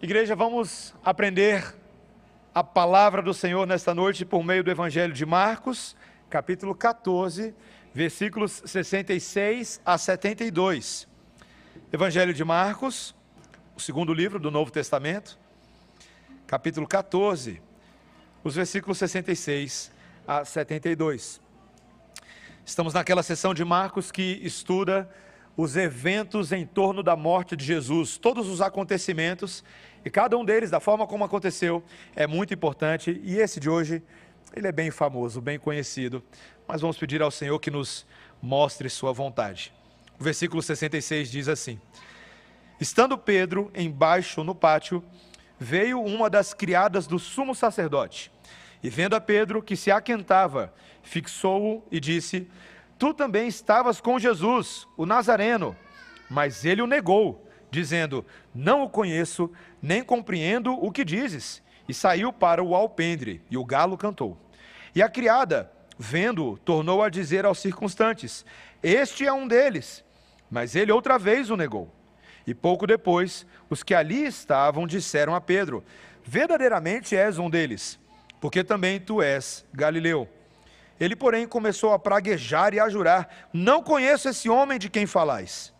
Igreja, vamos aprender a palavra do Senhor nesta noite por meio do Evangelho de Marcos, capítulo 14, versículos 66 a 72. Evangelho de Marcos, o segundo livro do Novo Testamento, capítulo 14, os versículos 66 a 72. Estamos naquela sessão de Marcos que estuda os eventos em torno da morte de Jesus, todos os acontecimentos e cada um deles, da forma como aconteceu, é muito importante. E esse de hoje, ele é bem famoso, bem conhecido. Mas vamos pedir ao Senhor que nos mostre Sua vontade. O versículo 66 diz assim: Estando Pedro embaixo no pátio, veio uma das criadas do sumo sacerdote. E vendo a Pedro que se aquentava, fixou-o e disse: Tu também estavas com Jesus, o Nazareno. Mas ele o negou dizendo: Não o conheço, nem compreendo o que dizes. E saiu para o alpendre, e o galo cantou. E a criada, vendo-o, tornou a dizer aos circunstantes: Este é um deles. Mas ele outra vez o negou. E pouco depois, os que ali estavam disseram a Pedro: Verdadeiramente és um deles, porque também tu és Galileu. Ele, porém, começou a praguejar e a jurar: Não conheço esse homem de quem falais.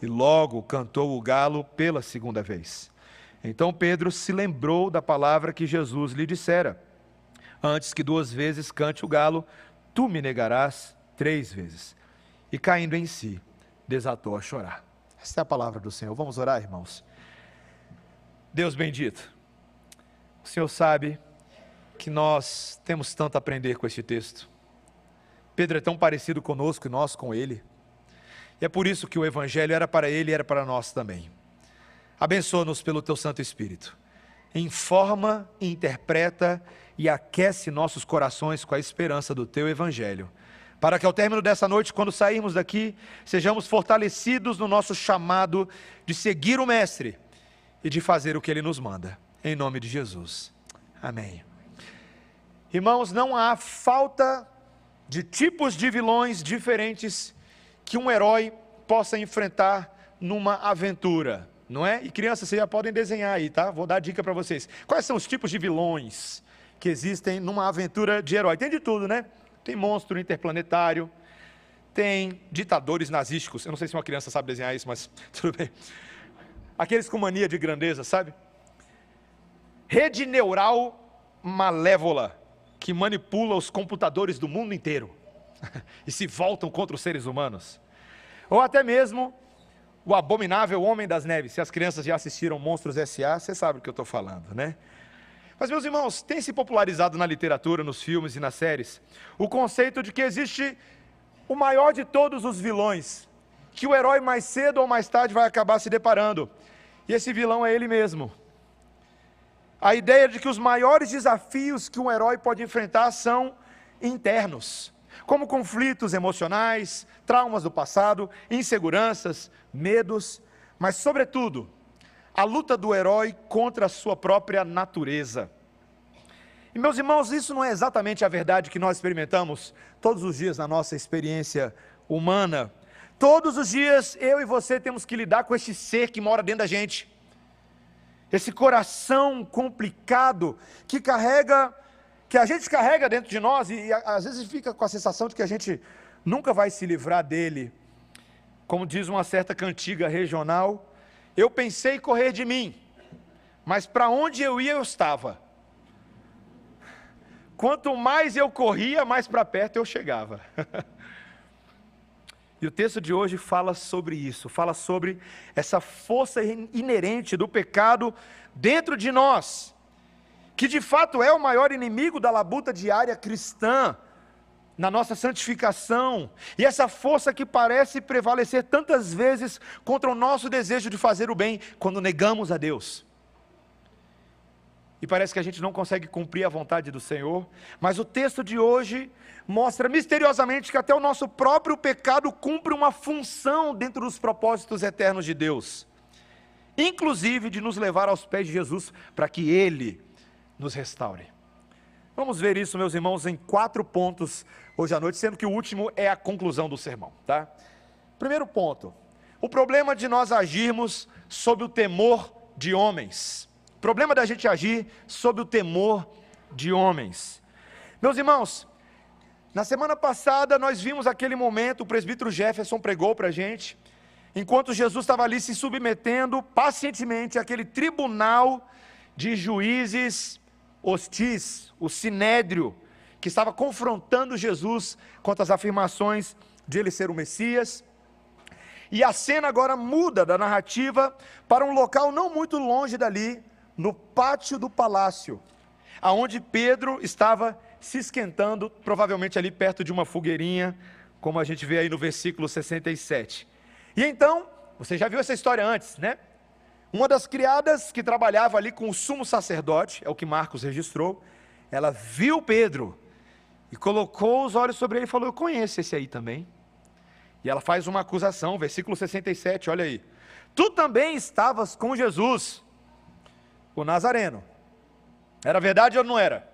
E logo cantou o galo pela segunda vez. Então Pedro se lembrou da palavra que Jesus lhe dissera: Antes que duas vezes cante o galo, tu me negarás três vezes. E caindo em si, desatou a chorar. Esta é a palavra do Senhor. Vamos orar, irmãos. Deus bendito, o Senhor sabe que nós temos tanto a aprender com este texto. Pedro é tão parecido conosco e nós com ele. E é por isso que o Evangelho era para ele e era para nós também. Abençoa-nos pelo teu Santo Espírito. Informa, interpreta e aquece nossos corações com a esperança do teu Evangelho. Para que ao término dessa noite, quando sairmos daqui, sejamos fortalecidos no nosso chamado de seguir o Mestre e de fazer o que ele nos manda. Em nome de Jesus. Amém. Irmãos, não há falta de tipos de vilões diferentes que um herói possa enfrentar numa aventura, não é? E crianças, vocês já podem desenhar aí, tá? Vou dar dica para vocês. Quais são os tipos de vilões que existem numa aventura de herói? Tem de tudo, né? Tem monstro interplanetário, tem ditadores nazísticos. Eu não sei se uma criança sabe desenhar isso, mas tudo bem. Aqueles com mania de grandeza, sabe? Rede neural malévola que manipula os computadores do mundo inteiro. e se voltam contra os seres humanos. Ou até mesmo o abominável Homem das Neves. Se as crianças já assistiram Monstros S.A., você sabe o que eu estou falando, né? Mas, meus irmãos, tem se popularizado na literatura, nos filmes e nas séries, o conceito de que existe o maior de todos os vilões, que o herói mais cedo ou mais tarde vai acabar se deparando. E esse vilão é ele mesmo. A ideia de que os maiores desafios que um herói pode enfrentar são internos como conflitos emocionais, traumas do passado, inseguranças, medos, mas, sobretudo, a luta do herói contra a sua própria natureza. E, meus irmãos, isso não é exatamente a verdade que nós experimentamos todos os dias na nossa experiência humana. Todos os dias eu e você temos que lidar com este ser que mora dentro da gente. Esse coração complicado que carrega que a gente carrega dentro de nós e, e às vezes fica com a sensação de que a gente nunca vai se livrar dele. Como diz uma certa cantiga regional, eu pensei correr de mim, mas para onde eu ia eu estava. Quanto mais eu corria, mais para perto eu chegava. e o texto de hoje fala sobre isso, fala sobre essa força inerente do pecado dentro de nós que de fato é o maior inimigo da labuta diária cristã, na nossa santificação, e essa força que parece prevalecer tantas vezes contra o nosso desejo de fazer o bem, quando negamos a Deus. E parece que a gente não consegue cumprir a vontade do Senhor, mas o texto de hoje mostra misteriosamente que até o nosso próprio pecado cumpre uma função dentro dos propósitos eternos de Deus, inclusive de nos levar aos pés de Jesus, para que Ele nos restaure. Vamos ver isso, meus irmãos, em quatro pontos hoje à noite, sendo que o último é a conclusão do sermão, tá? Primeiro ponto: o problema de nós agirmos sob o temor de homens. Problema da gente agir sob o temor de homens. Meus irmãos, na semana passada nós vimos aquele momento, o presbítero Jefferson pregou para a gente, enquanto Jesus estava ali se submetendo pacientemente àquele tribunal de juízes hostis, o sinédrio, que estava confrontando Jesus quanto às afirmações de ele ser o Messias. E a cena agora muda da narrativa para um local não muito longe dali, no pátio do palácio, aonde Pedro estava se esquentando, provavelmente ali perto de uma fogueirinha, como a gente vê aí no versículo 67. E então, você já viu essa história antes, né? Uma das criadas que trabalhava ali com o sumo sacerdote, é o que Marcos registrou, ela viu Pedro e colocou os olhos sobre ele e falou: Eu conheço esse aí também. E ela faz uma acusação, versículo 67, olha aí. Tu também estavas com Jesus, o Nazareno. Era verdade ou não era?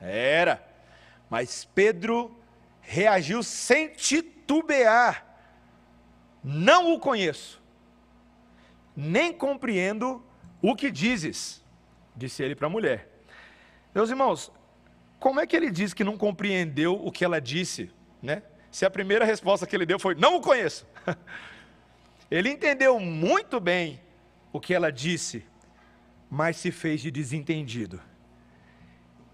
Era. Mas Pedro reagiu sem titubear. Não o conheço, nem compreendo o que dizes, disse ele para a mulher. Meus irmãos, como é que ele diz que não compreendeu o que ela disse, né? Se a primeira resposta que ele deu foi: Não o conheço. Ele entendeu muito bem o que ela disse, mas se fez de desentendido.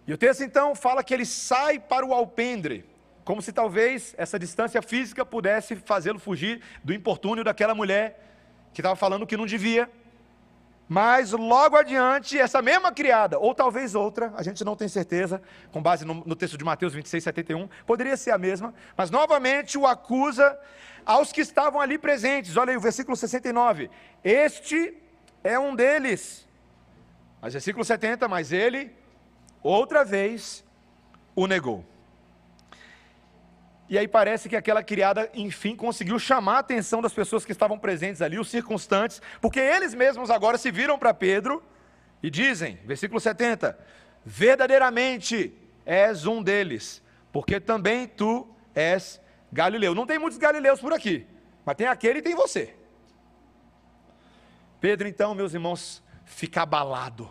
E o texto então fala que ele sai para o alpendre, como se talvez essa distância física pudesse fazê-lo fugir do importúnio daquela mulher que estava falando que não devia. Mas logo adiante, essa mesma criada, ou talvez outra, a gente não tem certeza, com base no, no, texto de Mateus 26, 71, poderia ser a mesma, mas novamente o acusa aos que estavam ali presentes. Olha aí o versículo 69. Este é um deles. Mas versículo 70, mas ele, outra vez, o negou. E aí parece que aquela criada, enfim, conseguiu chamar a atenção das pessoas que estavam presentes ali, os circunstantes, porque eles mesmos agora se viram para Pedro e dizem, versículo 70, verdadeiramente és um deles, porque também tu és Galileu. Não tem muitos galileus por aqui, mas tem aquele e tem você. Pedro, então, meus irmãos, fica abalado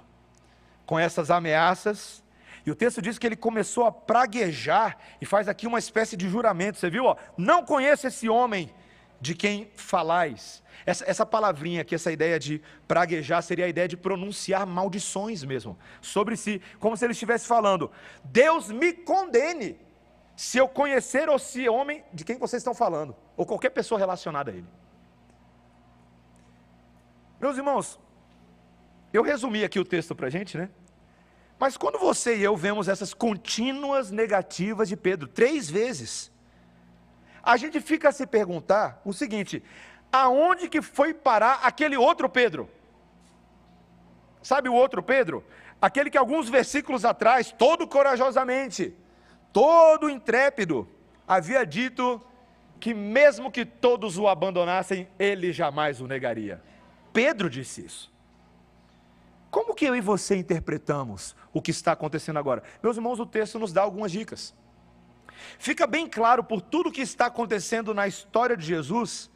com essas ameaças e o texto diz que ele começou a praguejar e faz aqui uma espécie de juramento. Você viu? Ó, não conheço esse homem de quem falais. Essa, essa palavrinha aqui, essa ideia de praguejar, seria a ideia de pronunciar maldições mesmo sobre si, como se ele estivesse falando: Deus me condene se eu conhecer esse homem de quem vocês estão falando, ou qualquer pessoa relacionada a ele. Meus irmãos, eu resumi aqui o texto para a gente, né? Mas quando você e eu vemos essas contínuas negativas de Pedro, três vezes, a gente fica a se perguntar o seguinte: aonde que foi parar aquele outro Pedro? Sabe o outro Pedro? Aquele que alguns versículos atrás, todo corajosamente, todo intrépido, havia dito que mesmo que todos o abandonassem, ele jamais o negaria. Pedro disse isso. Como que eu e você interpretamos o que está acontecendo agora? Meus irmãos, o texto nos dá algumas dicas. Fica bem claro por tudo que está acontecendo na história de Jesus,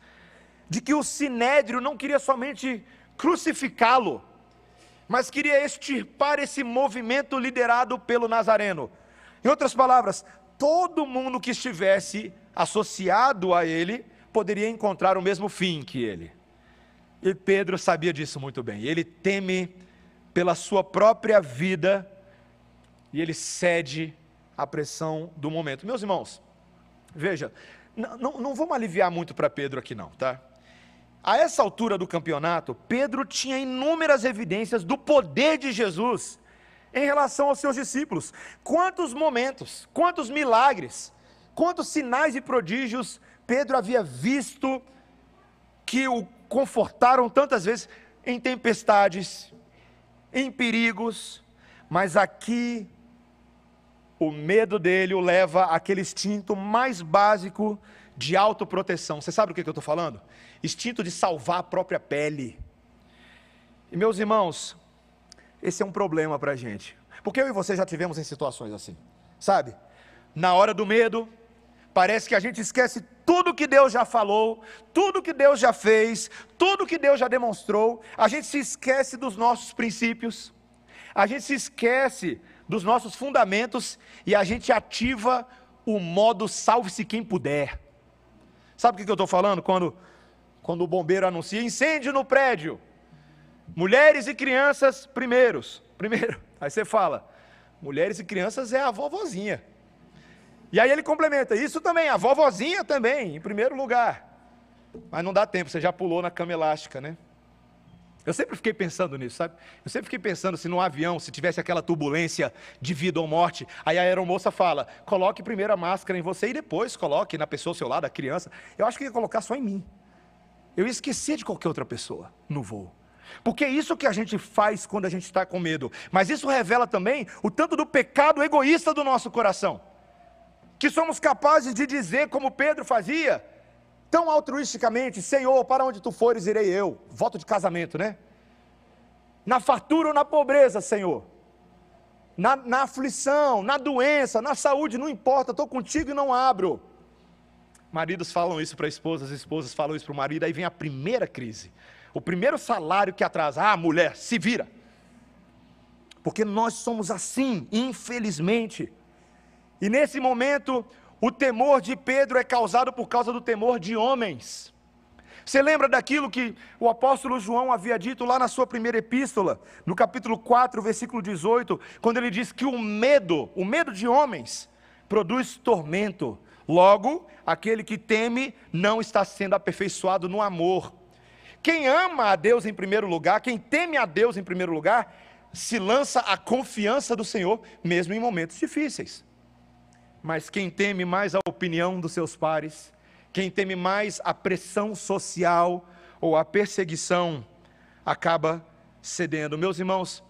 de que o sinédrio não queria somente crucificá-lo, mas queria extirpar esse movimento liderado pelo Nazareno. Em outras palavras, todo mundo que estivesse associado a ele poderia encontrar o mesmo fim que ele. E Pedro sabia disso muito bem. Ele teme pela sua própria vida e ele cede à pressão do momento. Meus irmãos, veja, não, não, vamos aliviar muito para Pedro aqui não, tá? A essa altura do campeonato, Pedro tinha inúmeras evidências do poder de Jesus em relação aos seus discípulos. Quantos momentos, quantos milagres, quantos sinais e prodígios Pedro havia visto que o confortaram tantas vezes em tempestades, em perigos, mas aqui o medo dele o leva àquele instinto mais básico de autoproteção. Você sabe do que eu estou falando? Instinto de salvar a própria pele. E meus irmãos, esse é um problema para a gente. Porque eu e você já tivemos em situações assim, sabe? Na hora do medo, Parece que a gente esquece tudo que Deus já falou, tudo que Deus já fez, tudo que Deus já demonstrou. A gente se esquece dos nossos princípios, a gente se esquece dos nossos fundamentos e a gente ativa o modo salve-se quem puder. Sabe o que eu estou falando? Quando, quando o bombeiro anuncia incêndio no prédio, mulheres e crianças primeiros. Primeiro, aí você fala, mulheres e crianças é a vovozinha. E aí ele complementa, isso também, a vovozinha também, em primeiro lugar. Mas não dá tempo, você já pulou na cama elástica, né? Eu sempre fiquei pensando nisso, sabe? Eu sempre fiquei pensando se no avião, se tivesse aquela turbulência de vida ou morte, aí a aeromoça fala: coloque primeiro a máscara em você e depois coloque na pessoa ao seu lado, a criança. Eu acho que ia colocar só em mim. Eu ia esquecer de qualquer outra pessoa no voo. Porque é isso que a gente faz quando a gente está com medo. Mas isso revela também o tanto do pecado egoísta do nosso coração que somos capazes de dizer, como Pedro fazia, tão altruisticamente: Senhor, para onde tu fores, irei eu. Voto de casamento, né? Na fartura ou na pobreza, Senhor. Na, na aflição, na doença, na saúde, não importa, estou contigo e não abro. Maridos falam isso para esposas, esposas falam isso para o marido, aí vem a primeira crise. O primeiro salário que atrasa, ah, mulher, se vira. Porque nós somos assim, infelizmente. E nesse momento, o temor de Pedro é causado por causa do temor de homens. Você lembra daquilo que o apóstolo João havia dito lá na sua primeira epístola, no capítulo 4, versículo 18, quando ele diz que o medo, o medo de homens, produz tormento. Logo, aquele que teme não está sendo aperfeiçoado no amor. Quem ama a Deus em primeiro lugar, quem teme a Deus em primeiro lugar, se lança a confiança do Senhor, mesmo em momentos difíceis. Mas quem teme mais a opinião dos seus pares, quem teme mais a pressão social ou a perseguição, acaba cedendo. Meus irmãos,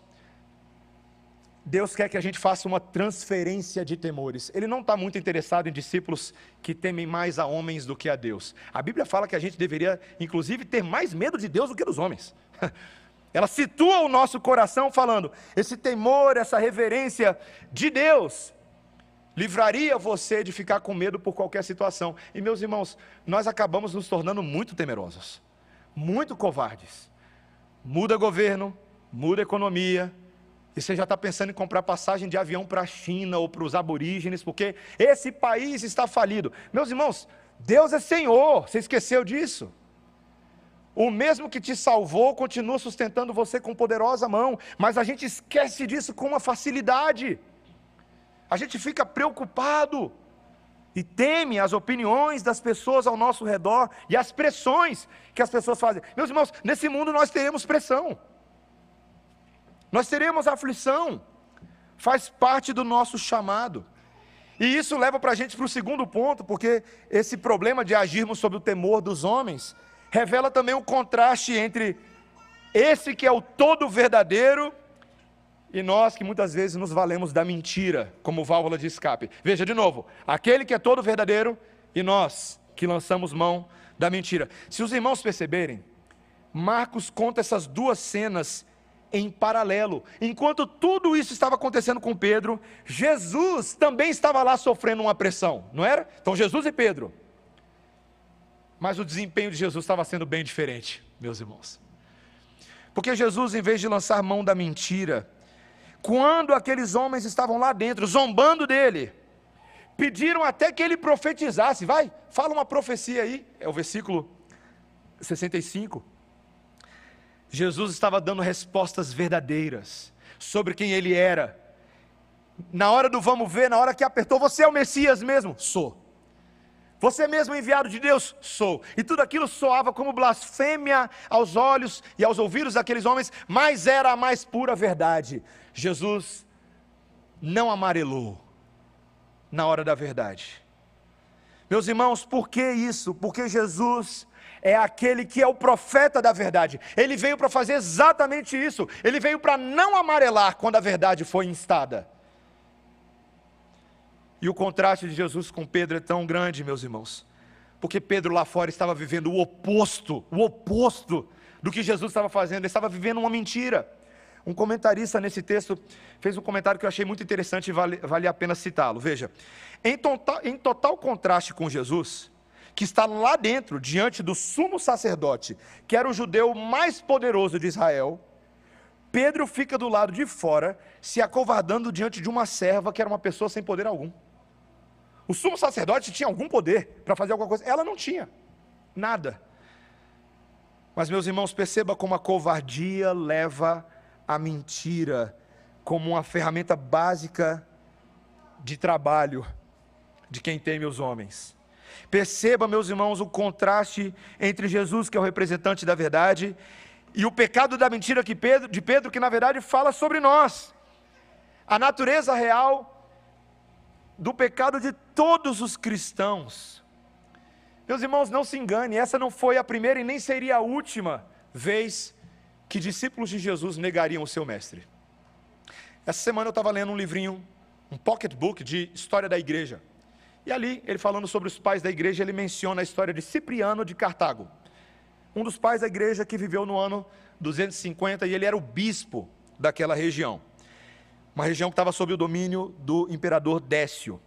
Deus quer que a gente faça uma transferência de temores. Ele não está muito interessado em discípulos que temem mais a homens do que a Deus. A Bíblia fala que a gente deveria, inclusive, ter mais medo de Deus do que dos homens. Ela situa o nosso coração falando: esse temor, essa reverência de Deus livraria você de ficar com medo por qualquer situação. E meus irmãos, nós acabamos nos tornando muito temerosos, muito covardes. Muda governo, muda economia, e você já está pensando em comprar passagem de avião para a China ou para os aborígenes, porque esse país está falido. Meus irmãos, Deus é Senhor, você esqueceu disso? O mesmo que te salvou continua sustentando você com poderosa mão, mas a gente esquece disso com uma facilidade a gente fica preocupado e teme as opiniões das pessoas ao nosso redor e as pressões que as pessoas fazem. Meus irmãos, nesse mundo nós teremos pressão, nós teremos aflição, faz parte do nosso chamado. E isso leva para a gente para o segundo ponto, porque esse problema de agirmos sob o temor dos homens revela também o contraste entre esse que é o todo verdadeiro e nós que muitas vezes nos valemos da mentira como válvula de escape. Veja de novo: aquele que é todo verdadeiro e nós que lançamos mão da mentira. Se os irmãos perceberem, Marcos conta essas duas cenas em paralelo. Enquanto tudo isso estava acontecendo com Pedro, Jesus também estava lá sofrendo uma pressão, não era? Então Jesus e Pedro. Mas o desempenho de Jesus estava sendo bem diferente, meus irmãos. Porque Jesus, em vez de lançar mão da mentira, quando aqueles homens estavam lá dentro, zombando dele, pediram até que ele profetizasse. Vai, fala uma profecia aí, é o versículo 65. Jesus estava dando respostas verdadeiras sobre quem ele era. Na hora do vamos ver, na hora que apertou, você é o Messias mesmo? Sou. Você é mesmo enviado de Deus? Sou. E tudo aquilo soava como blasfêmia aos olhos e aos ouvidos daqueles homens, mas era a mais pura verdade. Jesus não amarelou na hora da verdade. Meus irmãos, por que isso? Porque Jesus é aquele que é o profeta da verdade. Ele veio para fazer exatamente isso. Ele veio para não amarelar quando a verdade foi instada. E o contraste de Jesus com Pedro é tão grande, meus irmãos, porque Pedro lá fora estava vivendo o oposto, o oposto do que Jesus estava fazendo, ele estava vivendo uma mentira Um comentarista nesse texto fez um comentário que eu achei muito interessante e vale, vale a pena citá-lo. Veja, em total, em total contraste com Jesus, que está lá dentro, diante do sumo sacerdote, que era o judeu mais poderoso de Israel, Pedro fica do lado de fora, se acovardando diante de uma serva que era uma pessoa sem poder algum. O sumo sacerdote tinha algum poder para fazer alguma coisa, ela não tinha nada. Mas, meus irmãos, perceba como a covardia leva a mentira como uma ferramenta básica de trabalho de quem teme os homens. Perceba, meus irmãos, o contraste entre Jesus, que é o representante da verdade, e o pecado da mentira que Pedro, de Pedro, que na verdade fala sobre nós. A natureza real do pecado de todos os cristãos. Meus irmãos, não se engane, essa não foi a primeira e nem seria a última vez que discípulos de Jesus negariam o seu mestre. Essa semana eu estava lendo um livrinho, um pocketbook de história da igreja. E ali, ele falando sobre os pais da igreja, ele menciona a história de Cipriano de Cartago. Um dos pais da igreja que viveu no ano 250 e ele era o bispo daquela região. Uma região que estava sob o domínio do imperador Décio.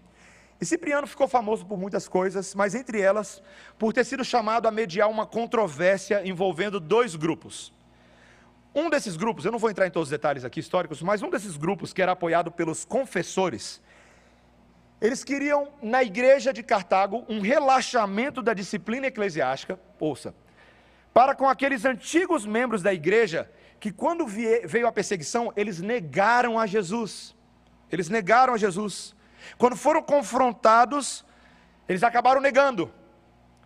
E Cipriano ficou famoso por muitas coisas, mas entre elas, por ter sido chamado a mediar uma controvérsia envolvendo dois grupos. Um desses grupos, eu não vou entrar em todos os detalhes aqui históricos, mas um desses grupos que era apoiado pelos confessores, eles queriam na igreja de Cartago um relaxamento da disciplina eclesiástica, ouça, para com aqueles antigos membros da igreja que quando veio a perseguição, eles negaram a Jesus. Eles negaram a Jesus. Quando foram confrontados, eles acabaram negando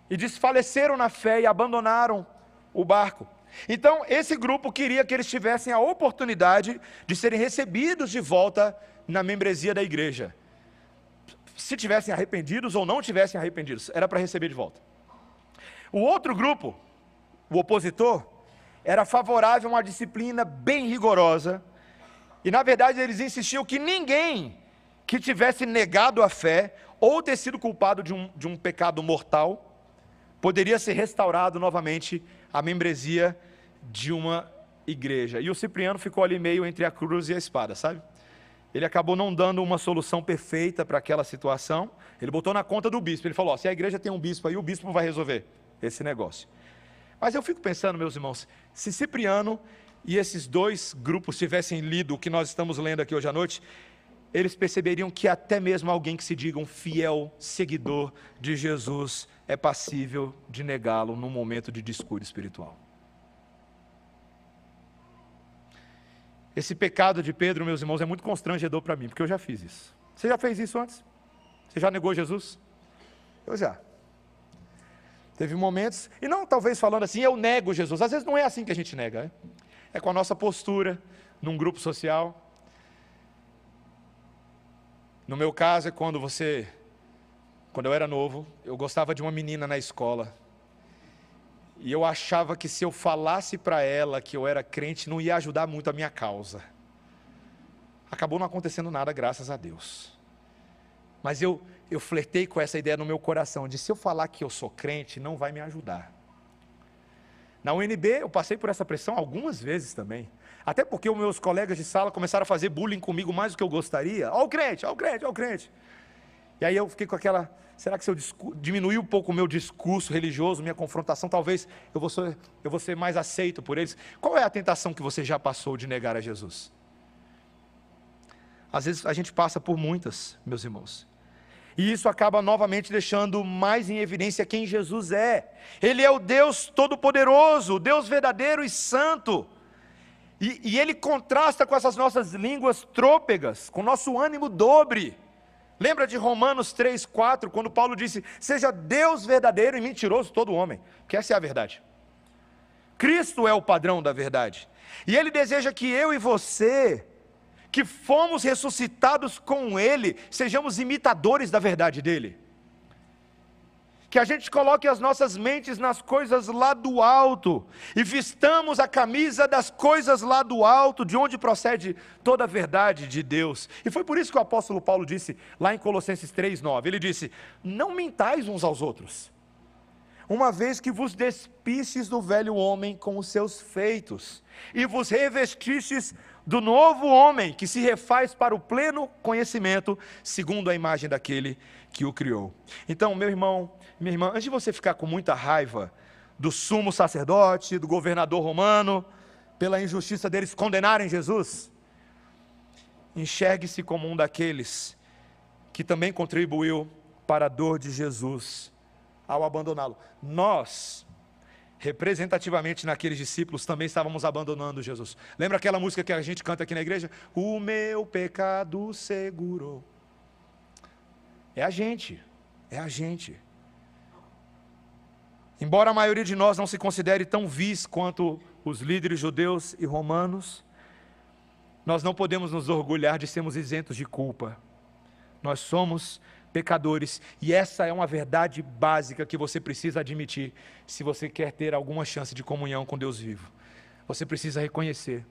e desfaleceram na fé e abandonaram o barco. Então, esse grupo queria que eles tivessem a oportunidade de serem recebidos de volta na membresia da igreja. Se tivessem arrependidos ou não tivessem arrependidos, era para receber de volta. O outro grupo, o opositor, era favorável a uma disciplina bem rigorosa, e na verdade eles insistiam que ninguém que tivesse negado a fé ou ter sido culpado de um, de um pecado mortal poderia ser restaurado novamente a membresia de uma igreja. E o Cipriano ficou ali meio entre a cruz e a espada, sabe? Ele acabou não dando uma solução perfeita para aquela situação. Ele botou na conta do bispo. Ele falou: ó, se a igreja tem um bispo aí, o bispo vai resolver esse negócio. Mas eu fico pensando, meus irmãos, se Cipriano e esses dois grupos tivessem lido o que nós estamos lendo aqui hoje à noite, eles perceberiam que até mesmo alguém que se diga um fiel seguidor de Jesus é passível de negá-lo num momento de descuido espiritual. Esse pecado de Pedro, meus irmãos, é muito constrangedor para mim, porque eu já fiz isso. Você já fez isso antes? Você já negou Jesus? Eu já. Teve momentos, e não talvez falando assim, eu nego Jesus. Às vezes não é assim que a gente nega, é, é com a nossa postura num grupo social. No meu caso é quando você quando eu era novo, eu gostava de uma menina na escola. E eu achava que se eu falasse para ela que eu era crente, não ia ajudar muito a minha causa. Acabou não acontecendo nada, graças a Deus. Mas eu, eu flertei com essa ideia no meu coração, de se eu falar que eu sou crente, não vai me ajudar. Na UNB eu passei por essa pressão algumas vezes também. Até porque os meus colegas de sala começaram a fazer bullying comigo mais do que eu gostaria. Ó o crente, ó o crente, ó o crente. E aí eu fiquei com aquela, será que se eu diminuir um pouco o meu discurso religioso, minha confrontação, talvez eu vou, ser, eu vou ser mais aceito por eles? Qual é a tentação que você já passou de negar a Jesus? Às vezes a gente passa por muitas, meus irmãos. E isso acaba novamente deixando mais em evidência quem Jesus é. Ele é o Deus Todo-Poderoso, o Deus verdadeiro e santo. E, e, ele contrasta com essas nossas línguas trôpegas, com nosso ânimo dobre. Lembra de Romanos 3, 4, quando Paulo disse: Seja Deus verdadeiro e mentiroso todo homem, que essa é a verdade. Cristo é o padrão da verdade. E Ele deseja que eu e você, que fomos ressuscitados com Ele, sejamos imitadores da verdade dEle que a gente coloque as nossas mentes nas coisas lá do alto e vistamos a camisa das coisas lá do alto, de onde procede toda a verdade de Deus. E foi por isso que o apóstolo Paulo disse lá em Colossenses 3:9, ele disse: "Não mintais uns aos outros, uma vez que vos despistes do velho homem com os seus feitos e vos revestistes do novo homem que se refaz para o pleno conhecimento, segundo a imagem daquele que o criou. Então, meu irmão, minha irmã, antes de você ficar com muita raiva do sumo sacerdote, do governador romano, pela injustiça deles condenarem Jesus, enxergue-se como um daqueles que também contribuiu para a dor de Jesus ao abandoná-lo. Nós, representativamente naqueles discípulos, também estávamos abandonando Jesus. Lembra aquela música que a gente canta aqui na igreja? O meu pecado segurou. É a gente, é a gente. Embora a maioria de nós não se considere tão vis quanto os líderes judeus e romanos, nós não podemos nos orgulhar de sermos isentos de culpa. Nós somos pecadores e essa é uma verdade básica que você precisa admitir se você quer ter alguma chance de comunhão com Deus vivo. Você precisa reconhecer,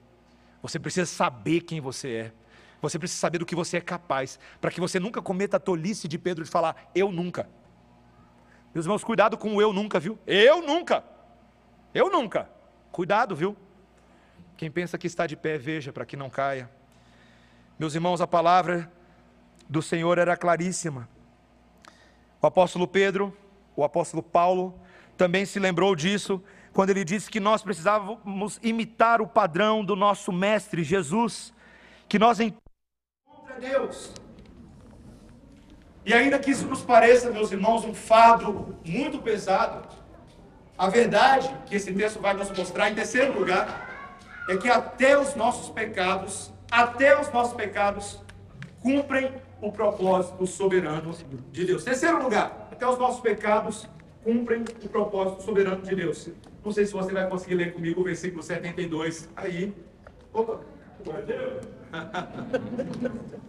você precisa saber quem você é. Você precisa saber do que você é capaz, para que você nunca cometa a tolice de Pedro de falar, eu nunca. Meus irmãos, cuidado com o eu nunca, viu? Eu nunca. Eu nunca. Cuidado, viu? Quem pensa que está de pé, veja para que não caia. Meus irmãos, a palavra do Senhor era claríssima. O apóstolo Pedro, o apóstolo Paulo, também se lembrou disso quando ele disse que nós precisávamos imitar o padrão do nosso mestre Jesus, que nós Deus. E ainda que isso nos pareça, meus irmãos, um fardo muito pesado, a verdade que esse texto vai nos mostrar, em terceiro lugar, é que até os nossos pecados, até os nossos pecados, cumprem o propósito soberano de Deus. Terceiro lugar, até os nossos pecados cumprem o propósito soberano de Deus. Não sei se você vai conseguir ler comigo o versículo 72 aí. Opa!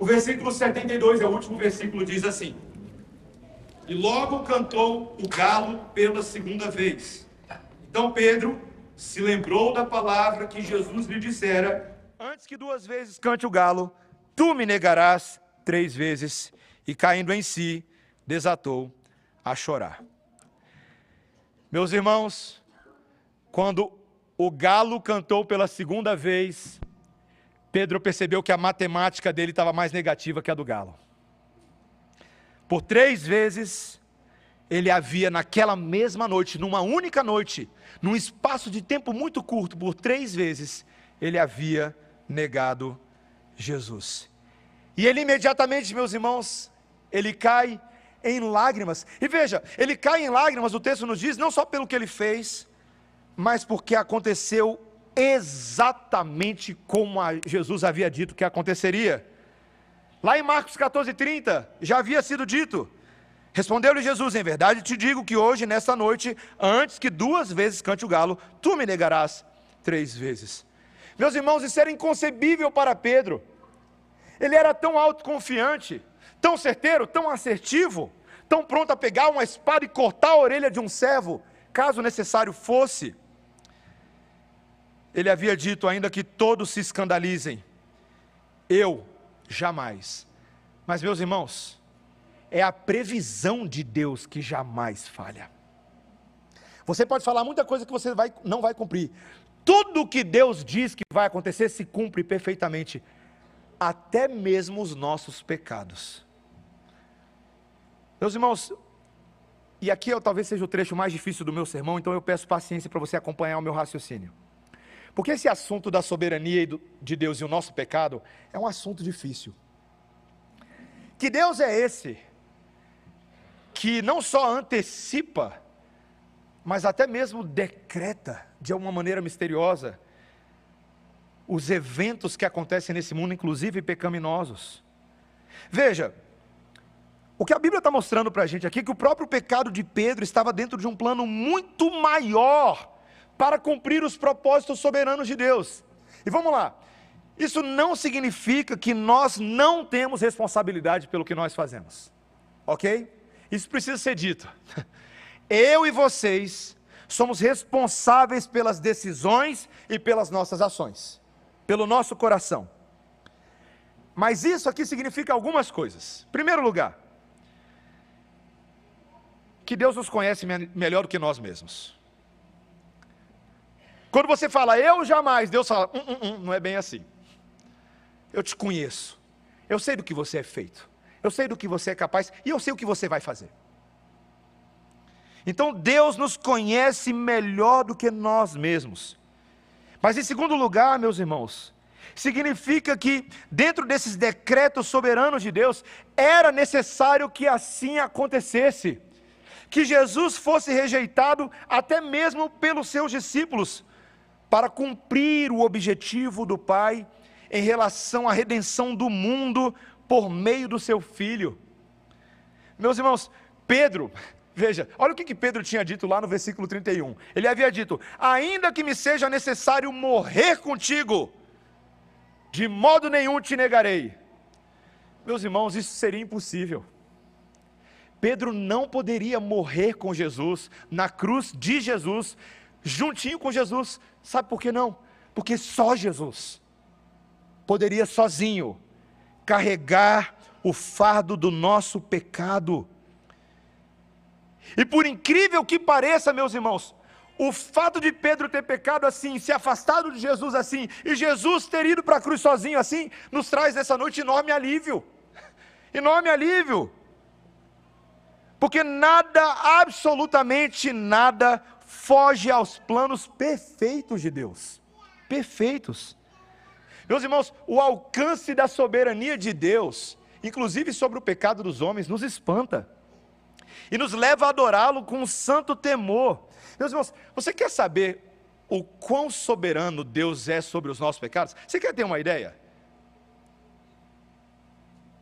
O versículo 72 é o último versículo, diz assim: E logo cantou o galo pela segunda vez. Então Pedro se lembrou da palavra que Jesus lhe dissera: Antes que duas vezes cante o galo, tu me negarás três vezes. E caindo em si, desatou a chorar. Meus irmãos, quando o galo cantou pela segunda vez, Pedro percebeu que a matemática dele estava mais negativa que a do galo. Por três vezes, ele havia naquela mesma noite, numa única noite, num espaço de tempo muito curto, por três vezes, ele havia negado Jesus. E ele imediatamente, meus irmãos, ele cai em lágrimas. E veja, ele cai em lágrimas, o texto nos diz, não só pelo que ele fez, mas porque aconteceu exatamente como Jesus havia dito que aconteceria. Lá em Marcos 14:30 já havia sido dito. Respondeu-lhe Jesus: Em verdade te digo que hoje, nesta noite, antes que duas vezes cante o galo, tu me negarás três vezes. Meus irmãos, isso era inconcebível para Pedro. Ele era tão autoconfiante, tão certeiro, tão assertivo, tão pronto a pegar uma espada e cortar a orelha de um servo, caso necessário fosse ele havia dito ainda que todos se escandalizem. Eu jamais. Mas, meus irmãos, é a previsão de Deus que jamais falha. Você pode falar muita coisa que você vai, não vai cumprir. Tudo que Deus diz que vai acontecer se cumpre perfeitamente, até mesmo os nossos pecados. Meus irmãos, e aqui eu, talvez seja o trecho mais difícil do meu sermão, então eu peço paciência para você acompanhar o meu raciocínio. Porque esse assunto da soberania de Deus e o nosso pecado é um assunto difícil. Que Deus é esse que não só antecipa, mas até mesmo decreta de uma maneira misteriosa os eventos que acontecem nesse mundo, inclusive pecaminosos. Veja, o que a Bíblia está mostrando para a gente aqui é que o próprio pecado de Pedro estava dentro de um plano muito maior para cumprir os propósitos soberanos de Deus. E vamos lá. Isso não significa que nós não temos responsabilidade pelo que nós fazemos. OK? Isso precisa ser dito. Eu e vocês somos responsáveis pelas decisões e pelas nossas ações, pelo nosso coração. Mas isso aqui significa algumas coisas. Primeiro lugar, que Deus nos conhece melhor do que nós mesmos. Quando você fala eu jamais, Deus fala, hum, hum, hum, não é bem assim. Eu te conheço. Eu sei do que você é feito. Eu sei do que você é capaz e eu sei o que você vai fazer. Então Deus nos conhece melhor do que nós mesmos. Mas em segundo lugar, meus irmãos, significa que dentro desses decretos soberanos de Deus, era necessário que assim acontecesse. Que Jesus fosse rejeitado até mesmo pelos seus discípulos, para cumprir o objetivo do Pai em relação à redenção do mundo por meio do seu filho. Meus irmãos, Pedro, veja, olha o que, que Pedro tinha dito lá no versículo 31. Ele havia dito: Ainda que me seja necessário morrer contigo, de modo nenhum te negarei. Meus irmãos, isso seria impossível. Pedro não poderia morrer com Jesus, na cruz de Jesus, juntinho com Jesus. Sabe por que não? Porque só Jesus poderia sozinho carregar o fardo do nosso pecado. E por incrível que pareça, meus irmãos, o fato de Pedro ter pecado assim, se afastado de Jesus assim, e Jesus ter ido para a cruz sozinho assim, nos traz nessa noite enorme alívio. Enorme alívio. Porque nada, absolutamente nada, foge aos planos perfeitos de Deus. Perfeitos. Meus irmãos, o alcance da soberania de Deus, inclusive sobre o pecado dos homens, nos espanta e nos leva a adorá-lo com um santo temor. Meus irmãos, você quer saber o quão soberano Deus é sobre os nossos pecados? Você quer ter uma ideia?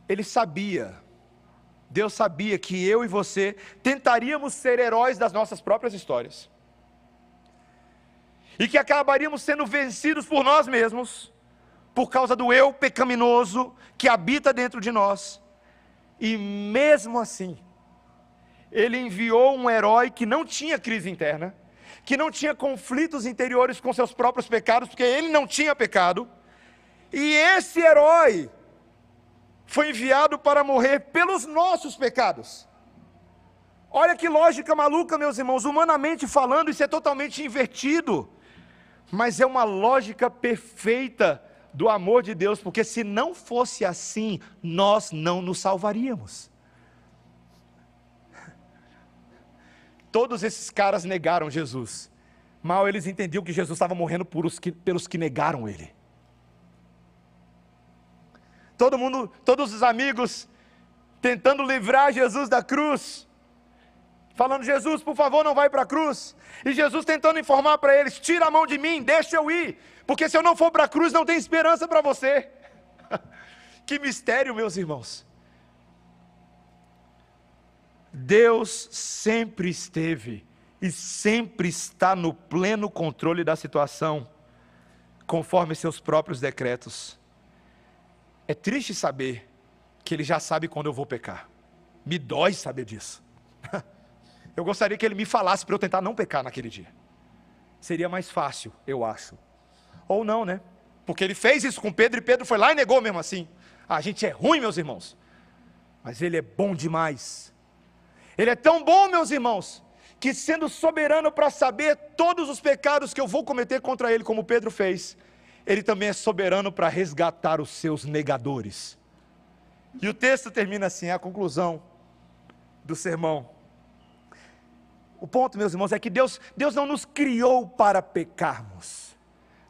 Ele sabia, Deus sabia que eu e você tentaríamos ser heróis das nossas próprias histórias, e que acabaríamos sendo vencidos por nós mesmos, por causa do eu pecaminoso que habita dentro de nós, e mesmo assim, ele enviou um herói que não tinha crise interna, que não tinha conflitos interiores com seus próprios pecados, porque ele não tinha pecado. E esse herói foi enviado para morrer pelos nossos pecados. Olha que lógica maluca, meus irmãos. Humanamente falando, isso é totalmente invertido. Mas é uma lógica perfeita do amor de Deus, porque se não fosse assim, nós não nos salvaríamos. Todos esses caras negaram Jesus. Mal eles entendiam que Jesus estava morrendo que, pelos que negaram ele. Todo mundo, todos os amigos tentando livrar Jesus da cruz, falando: Jesus, por favor, não vai para a cruz. E Jesus tentando informar para eles: tira a mão de mim, deixa eu ir, porque se eu não for para a cruz, não tem esperança para você. que mistério, meus irmãos. Deus sempre esteve e sempre está no pleno controle da situação, conforme seus próprios decretos. É triste saber que Ele já sabe quando eu vou pecar, me dói saber disso. Eu gostaria que Ele me falasse para eu tentar não pecar naquele dia, seria mais fácil, eu acho. Ou não, né? Porque Ele fez isso com Pedro e Pedro foi lá e negou mesmo assim. Ah, a gente é ruim, meus irmãos, mas Ele é bom demais ele é tão bom, meus irmãos, que sendo soberano para saber todos os pecados que eu vou cometer contra ele, como Pedro fez, ele também é soberano para resgatar os seus negadores. E o texto termina assim, é a conclusão do sermão. O ponto, meus irmãos, é que Deus, Deus não nos criou para pecarmos.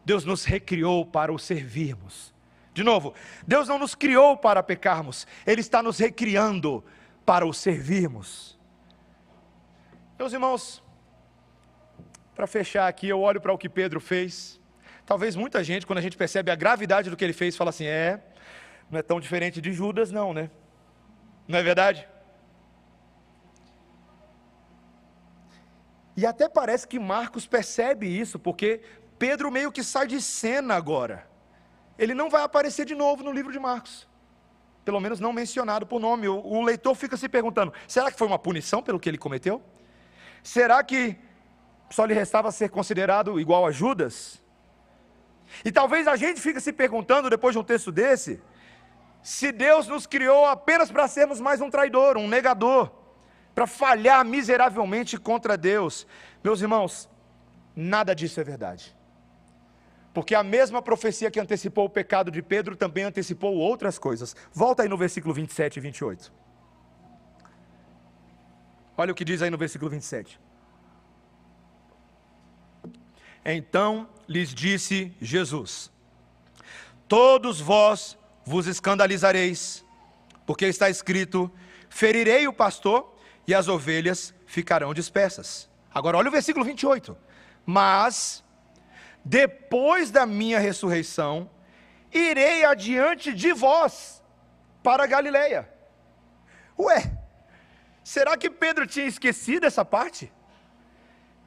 Deus nos recriou para o servirmos. De novo, Deus não nos criou para pecarmos, Ele está nos recriando para o servirmos. Meus irmãos, para fechar aqui, eu olho para o que Pedro fez. Talvez muita gente, quando a gente percebe a gravidade do que ele fez, fala assim: é, não é tão diferente de Judas, não, né? Não é verdade? E até parece que Marcos percebe isso, porque Pedro meio que sai de cena agora. Ele não vai aparecer de novo no livro de Marcos. Pelo menos não mencionado por nome. O, o leitor fica se perguntando: será que foi uma punição pelo que ele cometeu? Será que só lhe restava ser considerado igual a Judas? E talvez a gente fique se perguntando, depois de um texto desse, se Deus nos criou apenas para sermos mais um traidor, um negador, para falhar miseravelmente contra Deus. Meus irmãos, nada disso é verdade. Porque a mesma profecia que antecipou o pecado de Pedro também antecipou outras coisas. Volta aí no versículo 27 e 28. Olha o que diz aí no versículo 27. Então lhes disse Jesus: Todos vós vos escandalizareis, porque está escrito: Ferirei o pastor e as ovelhas ficarão dispersas. Agora olha o versículo 28. Mas depois da minha ressurreição, irei adiante de vós para Galileia. Ué, será que Pedro tinha esquecido essa parte?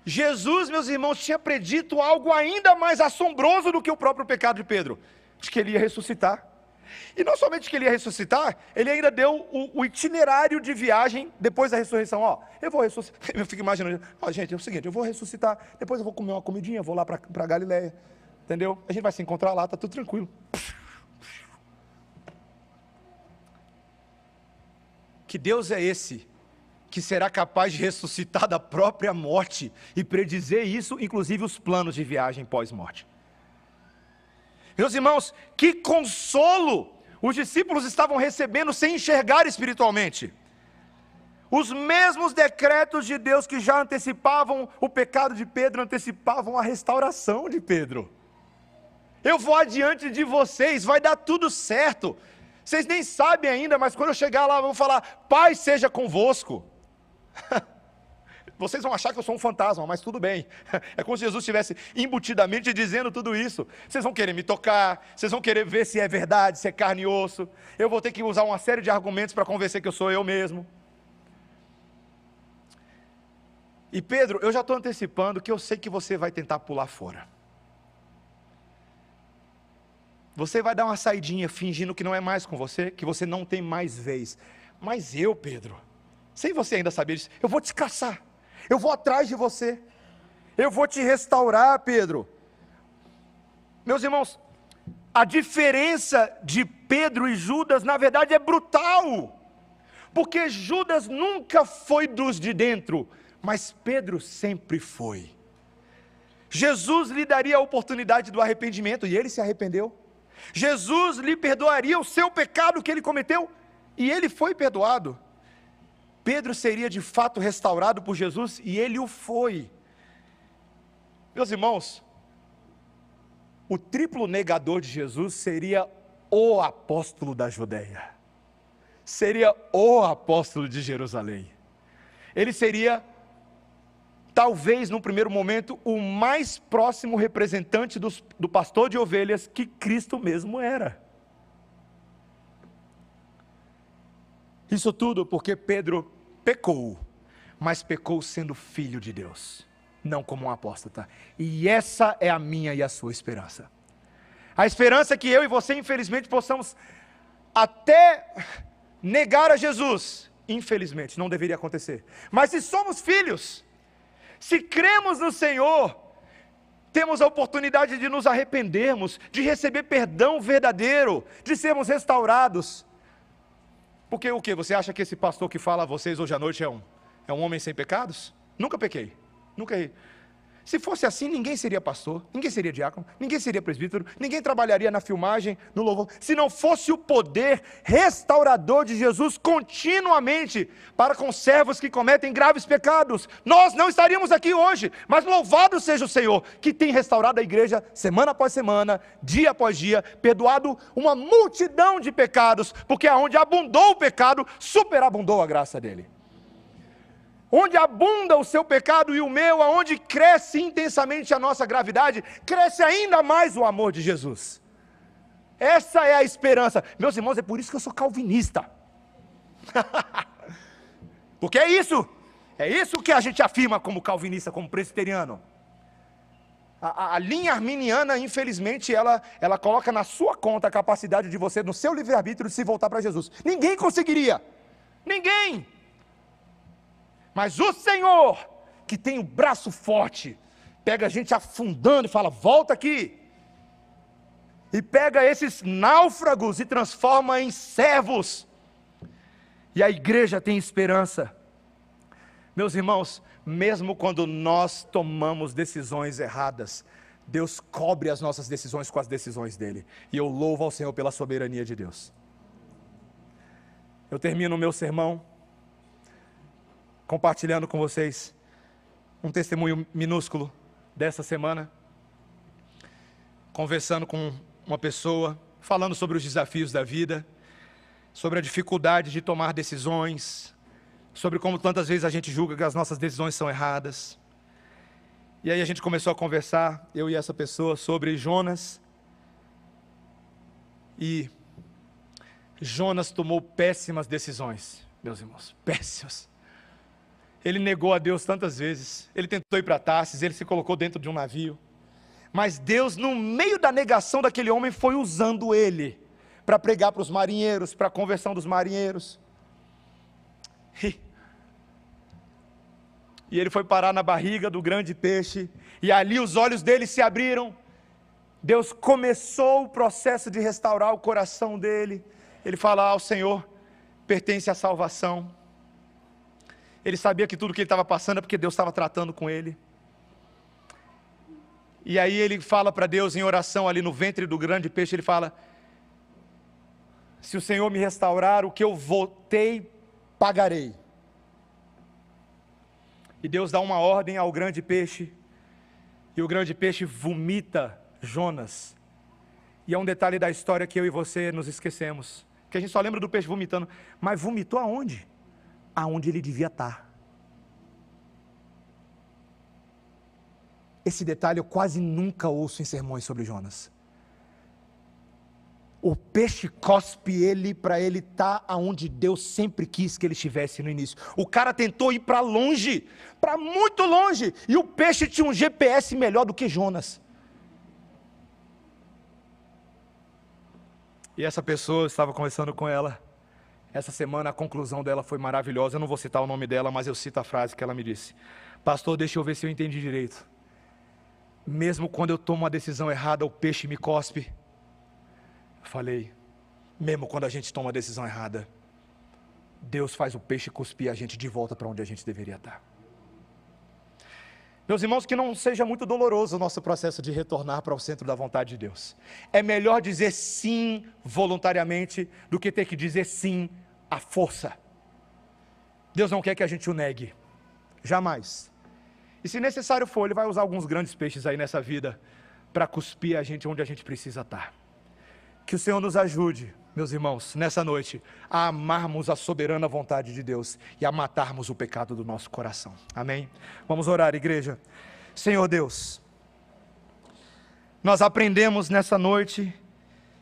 Jesus, meus irmãos, tinha predito algo ainda mais assombroso do que o próprio pecado de Pedro, de que ele ia ressuscitar. E não somente que ele ia ressuscitar, ele ainda deu o, o itinerário de viagem depois da ressurreição. Ó, eu vou ressuscitar. Eu fico imaginando, ó, gente, é o seguinte, eu vou ressuscitar, depois eu vou comer uma comidinha, vou lá para Galiléia. Entendeu? A gente vai se encontrar lá, tá tudo tranquilo. Que Deus é esse que será capaz de ressuscitar da própria morte e predizer isso, inclusive os planos de viagem pós-morte? Meus irmãos, que consolo os discípulos estavam recebendo sem enxergar espiritualmente. Os mesmos decretos de Deus que já antecipavam o pecado de Pedro, antecipavam a restauração de Pedro. Eu vou adiante de vocês, vai dar tudo certo. Vocês nem sabem ainda, mas quando eu chegar lá, eu vou falar: Pai seja convosco. Vocês vão achar que eu sou um fantasma, mas tudo bem. É como se Jesus estivesse embutidamente dizendo tudo isso. Vocês vão querer me tocar, vocês vão querer ver se é verdade, se é carne e osso. Eu vou ter que usar uma série de argumentos para convencer que eu sou eu mesmo. E Pedro, eu já estou antecipando que eu sei que você vai tentar pular fora. Você vai dar uma saidinha fingindo que não é mais com você, que você não tem mais vez. Mas eu, Pedro, sem você ainda saber disso, eu vou te caçar. Eu vou atrás de você. Eu vou te restaurar, Pedro. Meus irmãos, a diferença de Pedro e Judas, na verdade, é brutal. Porque Judas nunca foi dos de dentro, mas Pedro sempre foi. Jesus lhe daria a oportunidade do arrependimento e ele se arrependeu. Jesus lhe perdoaria o seu pecado que ele cometeu e ele foi perdoado. Pedro seria de fato restaurado por Jesus e ele o foi. Meus irmãos, o triplo negador de Jesus seria o apóstolo da Judéia, seria o apóstolo de Jerusalém. Ele seria, talvez no primeiro momento, o mais próximo representante dos, do pastor de ovelhas que Cristo mesmo era. Isso tudo porque Pedro pecou, mas pecou sendo filho de Deus, não como um apóstata. E essa é a minha e a sua esperança. A esperança é que eu e você, infelizmente, possamos até negar a Jesus. Infelizmente, não deveria acontecer. Mas se somos filhos, se cremos no Senhor, temos a oportunidade de nos arrependermos, de receber perdão verdadeiro, de sermos restaurados. Porque o que? Você acha que esse pastor que fala a vocês hoje à noite é um, é um homem sem pecados? Nunca pequei, nunca errei. Se fosse assim, ninguém seria pastor, ninguém seria diácono, ninguém seria presbítero, ninguém trabalharia na filmagem, no louvor. Se não fosse o poder restaurador de Jesus continuamente para com servos que cometem graves pecados, nós não estaríamos aqui hoje. Mas louvado seja o Senhor, que tem restaurado a igreja semana após semana, dia após dia, perdoado uma multidão de pecados, porque aonde abundou o pecado, superabundou a graça dele onde abunda o seu pecado e o meu, aonde cresce intensamente a nossa gravidade, cresce ainda mais o amor de Jesus. Essa é a esperança. Meus irmãos, é por isso que eu sou calvinista. Porque é isso. É isso que a gente afirma como calvinista, como presbiteriano. A, a, a, linha arminiana, infelizmente, ela, ela coloca na sua conta a capacidade de você, no seu livre-arbítrio, de se voltar para Jesus. Ninguém conseguiria. Ninguém. Mas o Senhor, que tem o braço forte, pega a gente afundando e fala: volta aqui. E pega esses náufragos e transforma em servos. E a igreja tem esperança. Meus irmãos, mesmo quando nós tomamos decisões erradas, Deus cobre as nossas decisões com as decisões dele. E eu louvo ao Senhor pela soberania de Deus. Eu termino o meu sermão compartilhando com vocês um testemunho minúsculo dessa semana. Conversando com uma pessoa, falando sobre os desafios da vida, sobre a dificuldade de tomar decisões, sobre como tantas vezes a gente julga que as nossas decisões são erradas. E aí a gente começou a conversar, eu e essa pessoa, sobre Jonas. E Jonas tomou péssimas decisões, meus irmãos, péssimas. Ele negou a Deus tantas vezes, ele tentou ir para Tarsis, ele se colocou dentro de um navio. Mas Deus, no meio da negação daquele homem, foi usando ele para pregar para os marinheiros, para a conversão dos marinheiros. E e ele foi parar na barriga do grande peixe, e ali os olhos dele se abriram. Deus começou o processo de restaurar o coração dele. Ele fala ao Senhor, pertence à salvação. Ele sabia que tudo que ele estava passando é porque Deus estava tratando com ele. E aí ele fala para Deus em oração ali no ventre do grande peixe, ele fala: Se o Senhor me restaurar, o que eu votei, pagarei. E Deus dá uma ordem ao grande peixe, e o grande peixe vomita Jonas. E é um detalhe da história que eu e você nos esquecemos. Que a gente só lembra do peixe vomitando. Mas vomitou aonde? Aonde ele devia estar. Esse detalhe eu quase nunca ouço em sermões sobre Jonas o peixe cospe ele para ele estar tá aonde Deus sempre quis que ele estivesse no início. O cara tentou ir para longe, para muito longe, e o peixe tinha um GPS melhor do que Jonas. E essa pessoa, estava conversando com ela, essa semana a conclusão dela foi maravilhosa. Eu não vou citar o nome dela, mas eu cito a frase que ela me disse: Pastor, deixa eu ver se eu entendi direito. Mesmo quando eu tomo uma decisão errada, o peixe me cospe Falei, mesmo quando a gente toma a decisão errada, Deus faz o peixe cuspir a gente de volta para onde a gente deveria estar. Meus irmãos, que não seja muito doloroso o nosso processo de retornar para o centro da vontade de Deus. É melhor dizer sim voluntariamente do que ter que dizer sim à força. Deus não quer que a gente o negue, jamais. E se necessário for, Ele vai usar alguns grandes peixes aí nessa vida para cuspir a gente onde a gente precisa estar. Que o Senhor nos ajude, meus irmãos, nessa noite, a amarmos a soberana vontade de Deus e a matarmos o pecado do nosso coração. Amém? Vamos orar, igreja. Senhor Deus, nós aprendemos nessa noite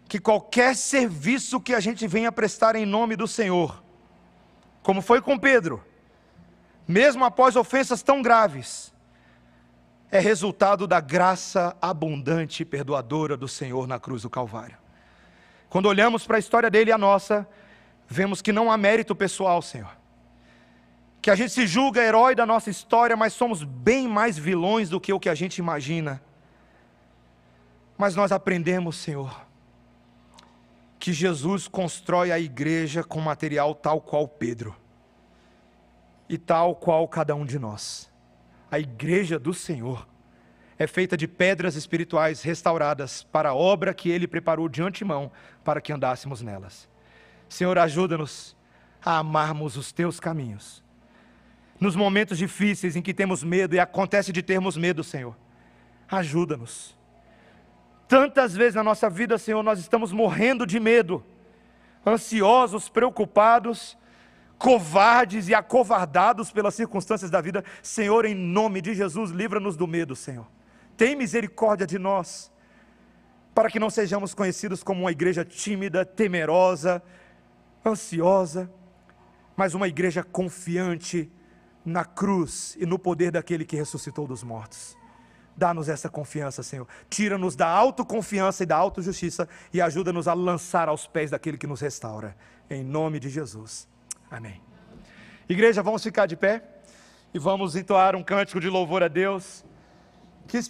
que qualquer serviço que a gente venha prestar em nome do Senhor, como foi com Pedro, mesmo após ofensas tão graves, é resultado da graça abundante e perdoadora do Senhor na cruz do Calvário. Quando olhamos para a história dele e a nossa, vemos que não há mérito pessoal, Senhor. Que a gente se julga herói da nossa história, mas somos bem mais vilões do que o que a gente imagina. Mas nós aprendemos, Senhor, que Jesus constrói a igreja com material tal qual Pedro e tal qual cada um de nós. A igreja do Senhor é feita de pedras espirituais restauradas para a obra que Ele preparou de antemão para que andássemos nelas. Senhor, ajuda-nos a amarmos os Teus caminhos. Nos momentos difíceis em que temos medo, e acontece de termos medo, Senhor, ajuda-nos. Tantas vezes na nossa vida, Senhor, nós estamos morrendo de medo, ansiosos, preocupados, covardes e acovardados pelas circunstâncias da vida. Senhor, em nome de Jesus, livra-nos do medo, Senhor tem misericórdia de nós, para que não sejamos conhecidos como uma igreja tímida, temerosa, ansiosa, mas uma igreja confiante na cruz e no poder daquele que ressuscitou dos mortos. Dá-nos essa confiança, Senhor. Tira-nos da autoconfiança e da autojustiça e ajuda-nos a lançar aos pés daquele que nos restaura. Em nome de Jesus. Amém. Igreja, vamos ficar de pé e vamos entoar um cântico de louvor a Deus que expressa